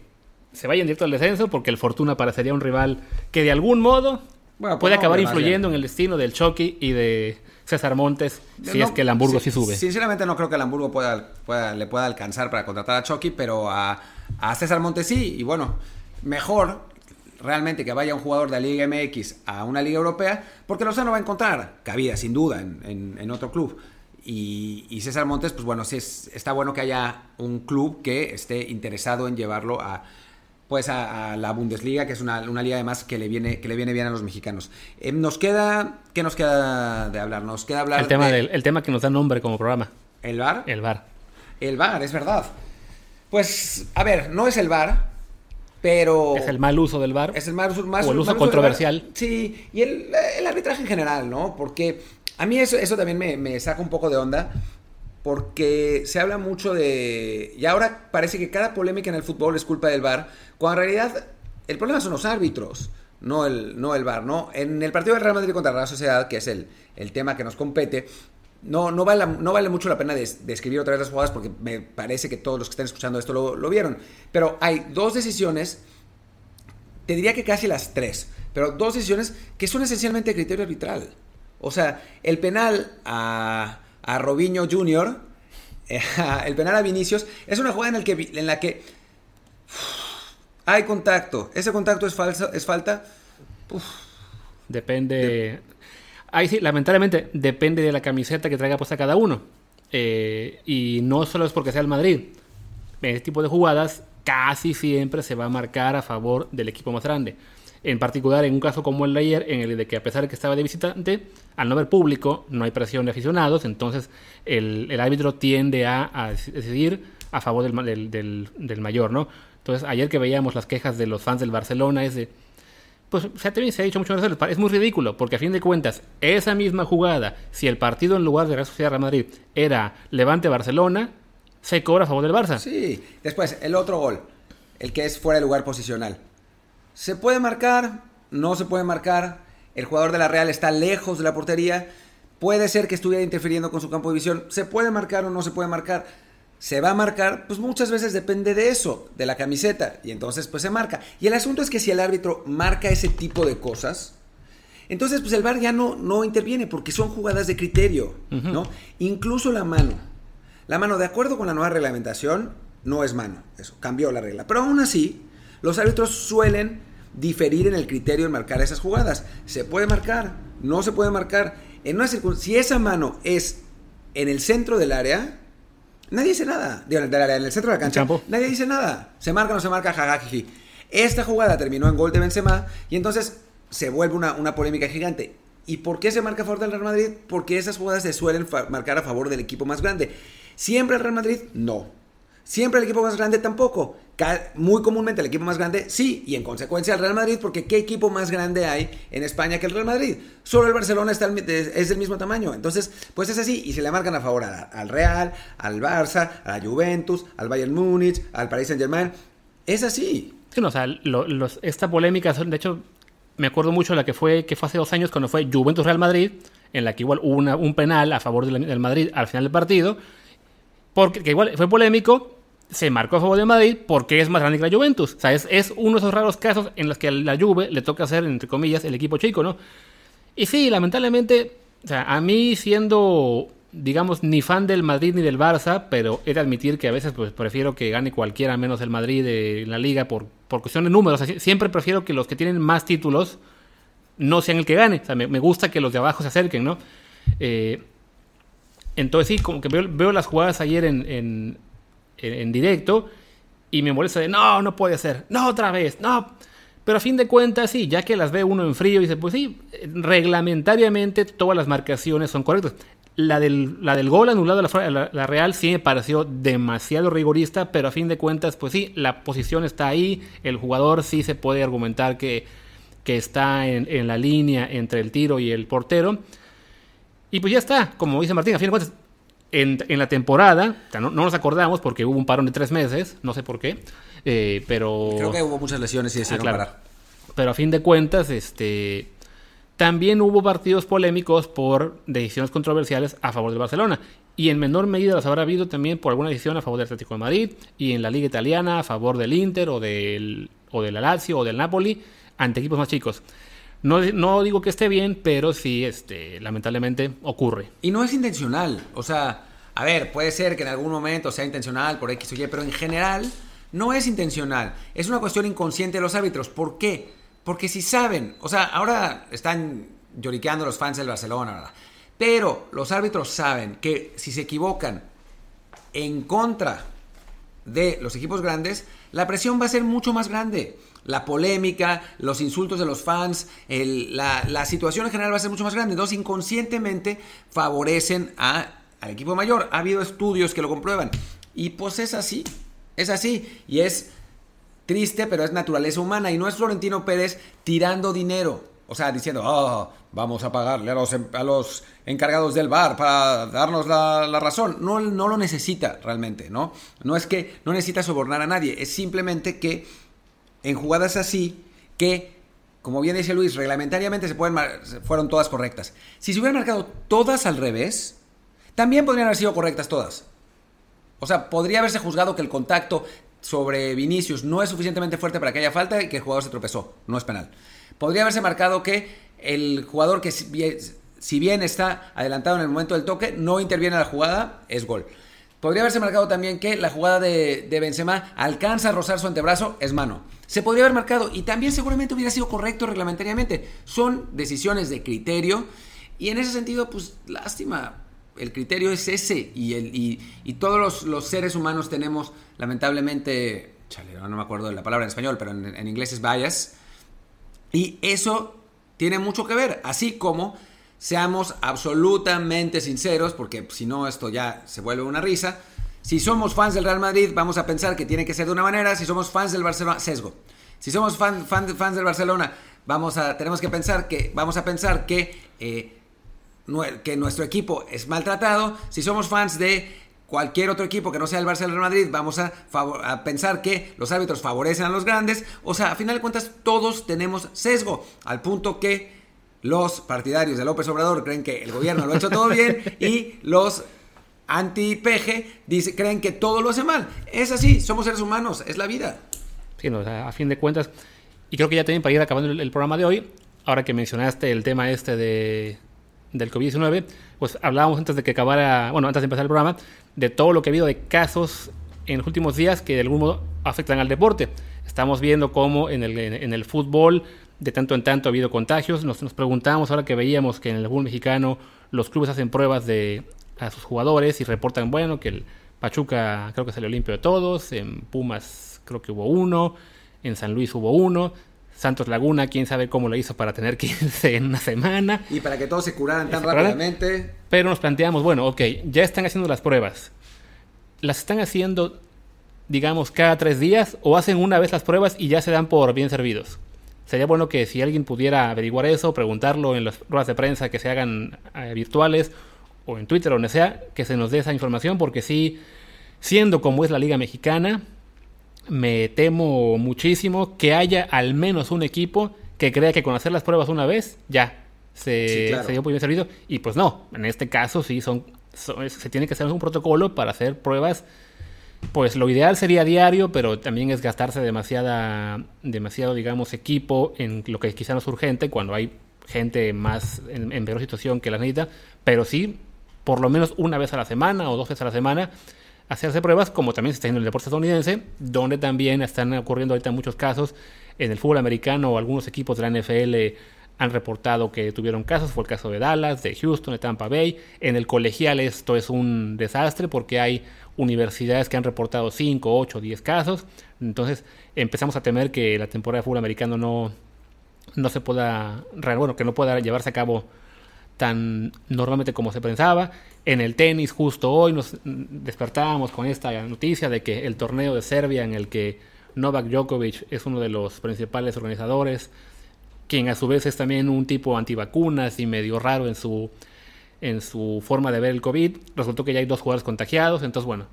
se vayan directo al descenso, porque el Fortuna parecería un rival que de algún modo bueno, pues puede no, acabar influyendo en el destino del Chucky y de César Montes si no, es que el Hamburgo sí, sí, sube. Sinceramente no creo que el Hamburgo pueda, pueda, le pueda alcanzar para contratar a Chucky, pero a, a, César Montes sí. Y bueno, mejor realmente que vaya un jugador de la Liga MX a una Liga Europea, porque Lozano va a encontrar cabida, sin duda, en, en, en otro club. Y, y, César Montes, pues bueno, sí es, está bueno que haya un club que esté interesado en llevarlo a pues a, a, la Bundesliga, que es una, una, liga además que le viene que le viene bien a los mexicanos. Eh, nos queda ¿qué nos queda de hablar? Nos queda hablar el tema de, del, el tema que nos da nombre como programa. ¿El VAR? El VAR. El VAR, es verdad. Pues a ver, no es el VAR, pero es el mal uso del VAR. Es el mal uso más o el uso controversial. Sí, y el, el, arbitraje en general, ¿no? Porque a mí eso eso también me, me saca un poco de onda porque se habla mucho de... Y ahora parece que cada polémica en el fútbol es culpa del VAR, cuando en realidad el problema son los árbitros, no el, no el VAR, ¿no? En el partido del Real Madrid contra la Sociedad, que es el, el tema que nos compete, no, no, vale, no vale mucho la pena describir de otra vez las jugadas porque me parece que todos los que están escuchando esto lo, lo vieron. Pero hay dos decisiones, te diría que casi las tres, pero dos decisiones que son esencialmente criterio arbitral. O sea, el penal a a Robinho Jr., eh, el penal a Vinicius, es una jugada en, el que, en la que uff, hay contacto. Ese contacto es, falso, es falta. Uf. Depende. De... Ahí sí, lamentablemente, depende de la camiseta que traiga puesta cada uno. Eh, y no solo es porque sea el Madrid. En este tipo de jugadas casi siempre se va a marcar a favor del equipo más grande. En particular, en un caso como el de ayer, en el de que a pesar de que estaba de visitante, al no haber público, no hay presión de aficionados, entonces el, árbitro tiende a, decidir a favor del, del, mayor, ¿no? Entonces, ayer que veíamos las quejas de los fans del Barcelona, es de. Pues se, se ha dicho muchas veces, es muy ridículo, porque a fin de cuentas, esa misma jugada, si el partido en lugar de Real Sociedad Real Madrid era Levante-Barcelona, se cobra a favor del Barça. Sí, después, el otro gol, el que es fuera de lugar posicional. ¿Se puede marcar? ¿No se puede marcar? El jugador de la Real está lejos de la portería. Puede ser que estuviera interfiriendo con su campo de visión. ¿Se puede marcar o no se puede marcar? ¿Se va a marcar? Pues muchas veces depende de eso, de la camiseta. Y entonces pues se marca. Y el asunto es que si el árbitro marca ese tipo de cosas, entonces pues el VAR ya no, no interviene porque son jugadas de criterio, uh -huh. ¿no? Incluso la mano. La mano, de acuerdo con la nueva reglamentación, no es mano. Eso, cambió la regla. Pero aún así, los árbitros suelen diferir en el criterio en marcar esas jugadas. Se puede marcar, no se puede marcar. En una si esa mano es en el centro del área, Nadie dice nada. Digo, en el centro de la cancha. Nadie dice nada. Se marca o no se marca, jajajiji. Esta jugada terminó en gol de Benzema y entonces se vuelve una, una polémica gigante. ¿Y por qué se marca a favor del Real Madrid? Porque esas jugadas se suelen marcar a favor del equipo más grande. ¿Siempre el Real Madrid? No. ¿Siempre el equipo más grande? Tampoco. Muy comúnmente el equipo más grande, sí, y en consecuencia el Real Madrid, porque ¿qué equipo más grande hay en España que el Real Madrid? Solo el Barcelona está es del mismo tamaño. Entonces, pues es así, y se le marcan a favor al Real, al Barça, a la Juventus, al Bayern Múnich, al Paris Saint Germain. Es así. Sí, no, o sea, esta polémica, de hecho, me acuerdo mucho de la que fue, que fue hace dos años cuando fue Juventus Real Madrid, en la que igual hubo un penal a favor del, Madrid al final del partido, porque que igual fue polémico, se marcó a favor del Madrid porque es más grande que la Juventus. O sea, es, uno de esos raros casos en los que a la Juve le toca ser, entre comillas, el equipo chico, ¿no? Y sí, lamentablemente, o sea, a mí siendo, digamos, ni fan del Madrid ni del Barça, pero he de admitir que a veces pues, prefiero que gane cualquiera menos el Madrid en la liga por, por cuestión de números. siempre prefiero que los que tienen más títulos no sean el que gane. O sea, me, gusta que los de abajo se acerquen, ¿no? Eh, entonces sí, como que veo, las jugadas ayer en en, directo y me molesta de, no, no puede ser, no otra vez, no. Pero a fin de cuentas, sí, ya que las ve uno en frío y dice, pues sí, reglamentariamente todas las marcaciones son correctas. La del, la del gol anulado a la, la, Real sí me pareció demasiado rigorista, pero a fin de cuentas, pues sí, la posición está ahí, el jugador sí se puede argumentar que, que está en, en la línea entre el tiro y el portero. Y pues ya está, como dice Martín, a fin de cuentas, en, la temporada, no, nos acordamos porque hubo un parón de tres meses, no sé por qué, eh, pero... Creo que hubo muchas lesiones y decidieron ah, parar. Pero a fin de cuentas, este... También hubo partidos polémicos por decisiones controversiales a favor del Barcelona. Y en menor medida las habrá habido también por alguna decisión a favor del Atlético de Madrid. Y en la Liga Italiana a favor del Inter o del, o del Lazio o del Napoli ante equipos más chicos. No, no, digo que esté bien, pero sí, este, lamentablemente ocurre. Y no es intencional. O sea, a ver, puede ser que en algún momento sea intencional por X o Y, pero en general no es intencional. Es una cuestión inconsciente de los árbitros. ¿Por qué? Porque si saben, o sea, ahora están lloriqueando los fans del Barcelona, ¿verdad? Pero los árbitros saben que si se equivocan en contra de los equipos grandes, la presión va a ser mucho más grande la polémica, los insultos de los fans, la, situación en general va a ser mucho más grande. Entonces, inconscientemente favorecen a, al equipo mayor. Ha habido estudios que lo comprueban. Y pues es así, es así. Y es triste, pero es naturaleza humana. Y no es Florentino Pérez tirando dinero. O sea, diciendo, oh, vamos a pagarle a los, a los encargados del bar para darnos la, la, razón. No, no lo necesita realmente, ¿no? No es que no necesita sobornar a nadie. Es simplemente que en jugadas así que, como bien dice Luis, reglamentariamente se pueden fueron todas correctas. Si se hubieran marcado todas al revés, también podrían haber sido correctas todas. O sea, podría haberse juzgado que el contacto sobre Vinicius no es suficientemente fuerte para que haya falta y que el jugador se tropezó. No es penal. Podría haberse marcado que el jugador que si bien está adelantado en el momento del toque, no interviene en la jugada, es gol. Podría haberse marcado también que la jugada de, Benzema alcanza a rozar su antebrazo, es mano. Se podría haber marcado y también seguramente hubiera sido correcto reglamentariamente. Son decisiones de criterio y en ese sentido, pues lástima. El criterio es ese y, todos los, seres humanos tenemos, lamentablemente, chale, no me acuerdo de la palabra en español, pero en, en inglés es bias. Y eso tiene mucho que ver, así como seamos absolutamente sinceros, porque si no esto ya se vuelve una risa. Si somos fans del Real Madrid, vamos a pensar que tiene que ser de una manera. Si somos fans del Barcelona, sesgo. Si somos fan, fans del Barcelona, vamos a, tenemos que pensar que, vamos a pensar que, eh, que nuestro equipo es maltratado. Si somos fans de cualquier otro equipo que no sea el Barcelona Real Madrid, vamos a, a, pensar que los árbitros favorecen a los grandes. O sea, a final de cuentas, todos tenemos sesgo, al punto que los partidarios de López Obrador creen que el gobierno lo ha hecho todo bien y los anti-peje creen que todo lo hace mal. Es así, somos seres humanos, es la vida. Sí, a fin de cuentas, y creo que ya también para ir acabando el, programa de hoy, ahora que mencionaste el tema este de, del COVID-19, pues hablábamos antes de que acabara, bueno, antes de empezar el programa, de todo lo que ha habido de casos en los últimos días que de algún modo afectan al deporte. Estamos viendo cómo en el, en el fútbol de tanto en tanto ha habido contagios. Nos, nos preguntamos ahora que veíamos que en el fútbol mexicano los clubes hacen pruebas de, a sus jugadores y reportan, bueno, que el Pachuca creo que salió limpio de todos, en Pumas creo que hubo uno, en San Luis hubo uno, Santos Laguna, quién sabe cómo lo hizo para tener 15 en una semana. Y para que todos se curaran tan rápidamente. Pero nos planteamos, bueno, ok, ya están haciendo las pruebas. ¿Las están haciendo, digamos, cada tres días o hacen una vez las pruebas y ya se dan por bien servidos? Sería bueno que si alguien pudiera averiguar eso, preguntarlo en las ruedas de prensa que se hagan eh, virtuales o en Twitter o donde sea, que se nos dé esa información, porque sí, siendo como es la Liga Mexicana, me temo muchísimo que haya al menos un equipo que crea que con hacer las pruebas una vez, ya, se, dio por bien servido. Y pues no, en este caso sí son, se tiene que hacer un protocolo para hacer pruebas. Pues lo ideal sería diario, pero también es gastarse demasiada, demasiado, digamos, equipo en lo que quizá no es urgente cuando hay gente más en, peor situación que la necesita. Pero sí, por lo menos una vez a la semana o dos veces a la semana, hacerse pruebas, como también se está haciendo en el deporte estadounidense, donde también están ocurriendo ahorita muchos casos. En el fútbol americano, algunos equipos de la NFL han reportado que tuvieron casos, fue el caso de Dallas, de Houston, de Tampa Bay. En el colegial esto es un desastre porque hay universidades que han reportado 5, 8, 10 casos. Entonces empezamos a temer que la temporada de fútbol americano no, no se pueda, bueno, que no pueda llevarse a cabo tan normalmente como se pensaba. En el tenis, justo hoy nos despertábamos con esta noticia de que el torneo de Serbia, en el que Novak Djokovic es uno de los principales organizadores, quien a su vez es también un tipo antivacunas y medio raro en su, en su forma de ver el COVID, resultó que ya hay dos jugadores contagiados, entonces bueno,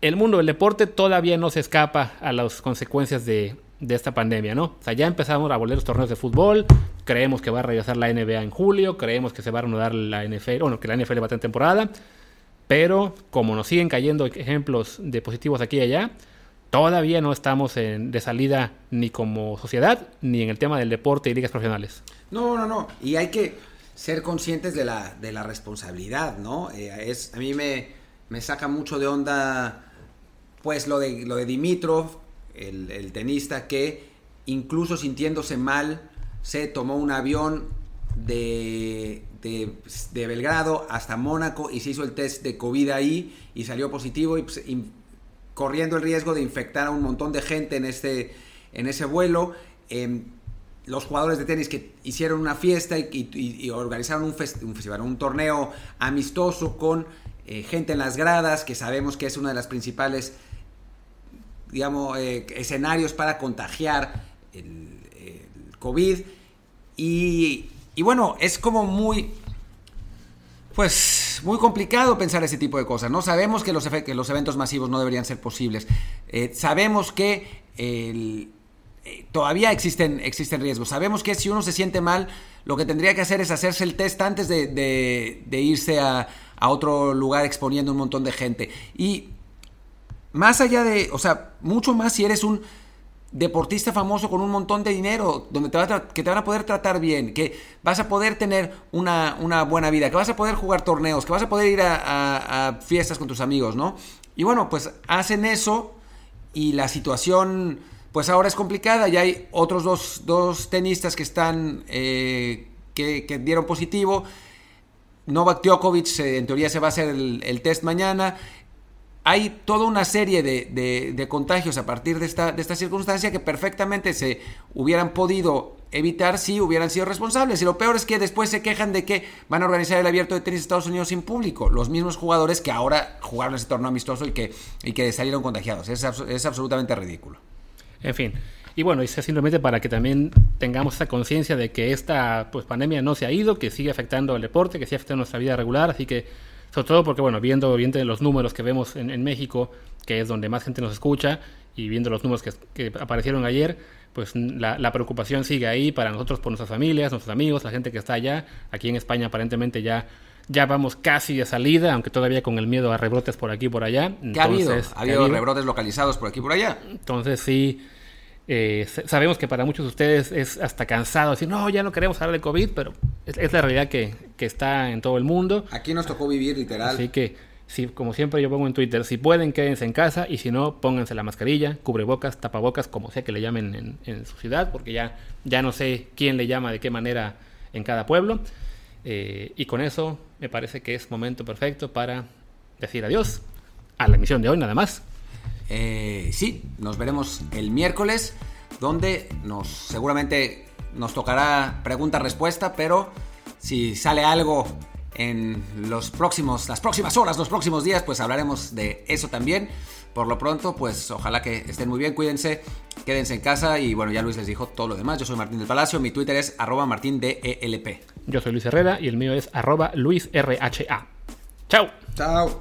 el mundo del deporte todavía no se escapa a las consecuencias de, de esta pandemia, ¿no? O sea, ya empezamos a volver los torneos de fútbol, creemos que va a regresar la NBA en julio, creemos que se va a reanudar la NFL, bueno, que la NFL va a tener temporada, pero como nos siguen cayendo ejemplos de positivos aquí y allá, todavía no estamos de salida ni como sociedad, ni en el tema del deporte y ligas profesionales. No, no, no, y hay que ser conscientes de la, de la responsabilidad, ¿no? Eh, es, a mí me, me saca mucho de onda, pues, lo de, lo de Dimitrov, el, tenista que incluso sintiéndose mal se tomó un avión de, de, Belgrado hasta Mónaco y se hizo el test de COVID ahí y salió positivo y pues, corriendo el riesgo de infectar a un montón de gente en, este, en ese vuelo. Em, los jugadores de tenis que hicieron una fiesta y, organizaron un, festival, un torneo amistoso con eh, gente en las gradas, que sabemos que es una de las principales digamos, eh, escenarios para contagiar el, COVID. Y, bueno, es como muy, pues, muy complicado pensar ese tipo de cosas, ¿no? Sabemos que los, eventos masivos no deberían ser posibles. Eh, sabemos que eh, todavía existen, existen riesgos. Sabemos que si uno se siente mal, lo que tendría que hacer es hacerse el test antes de, irse a, otro lugar exponiendo un montón de gente. Y más allá de, o sea, mucho más si eres un deportista famoso con un montón de dinero, donde te que te van a poder tratar bien, que vas a poder tener una, buena vida, que vas a poder jugar torneos, que vas a poder ir a, fiestas con tus amigos, ¿no? Y bueno, pues hacen eso y la situación, pues ahora es complicada. Ya hay otros dos, tenistas que están, eh, que, dieron positivo. Novak Djokovic, eh, en teoría se va a hacer el, test mañana hay toda una serie de, contagios a partir de esta, de esta circunstancia que perfectamente se hubieran podido evitar si hubieran sido responsables. Y lo peor es que después se quejan de que van a organizar el abierto de tenis de Estados Unidos sin público. Los mismos jugadores que ahora jugaron ese torneo amistoso y que, y que salieron contagiados. Es, es absolutamente ridículo. En fin. Y bueno, y simplemente para que también tengamos esa conciencia de que esta pues, pandemia no se ha ido, que sigue afectando al deporte, que sigue afectando nuestra vida regular. Así que sobre todo porque, bueno, viendo, viendo los números que vemos en, México, que es donde más gente nos escucha, y viendo los números que, aparecieron ayer, pues la, preocupación sigue ahí para nosotros, por nuestras familias, nuestros amigos, la gente que está allá. Aquí en España aparentemente ya, ya vamos casi de salida, aunque todavía con el miedo a rebrotes por aquí y por allá. ¿Qué ha habido? ¿Ha habido rebrotes localizados por aquí y por allá? Entonces sí, eh, sabemos que para muchos de ustedes es hasta cansado decir, no, ya no queremos hablar de COVID, pero es, la realidad que, está en todo el mundo. Aquí nos tocó vivir literal. Así que, si, como siempre yo pongo en Twitter, si pueden, quédense en casa y si no, pónganse la mascarilla, cubrebocas, tapabocas, como sea que le llamen en, su ciudad, porque ya, ya no sé quién le llama de qué manera en cada pueblo. Eh, y con eso me parece que es momento perfecto para decir adiós a la emisión de hoy nada más. Eh, sí, nos veremos el miércoles, donde nos seguramente nos tocará pregunta-respuesta, pero si sale algo en los próximos, las próximas horas, los próximos días, pues hablaremos de eso también. Por lo pronto, pues ojalá que estén muy bien, cuídense, quédense en casa y bueno, ya Luis les dijo todo lo demás. Yo soy Martín del Palacio, mi Twitter es arroba martindelp. Yo soy Luis Herrera y el mío es arroba luisrha. Chao. Chao.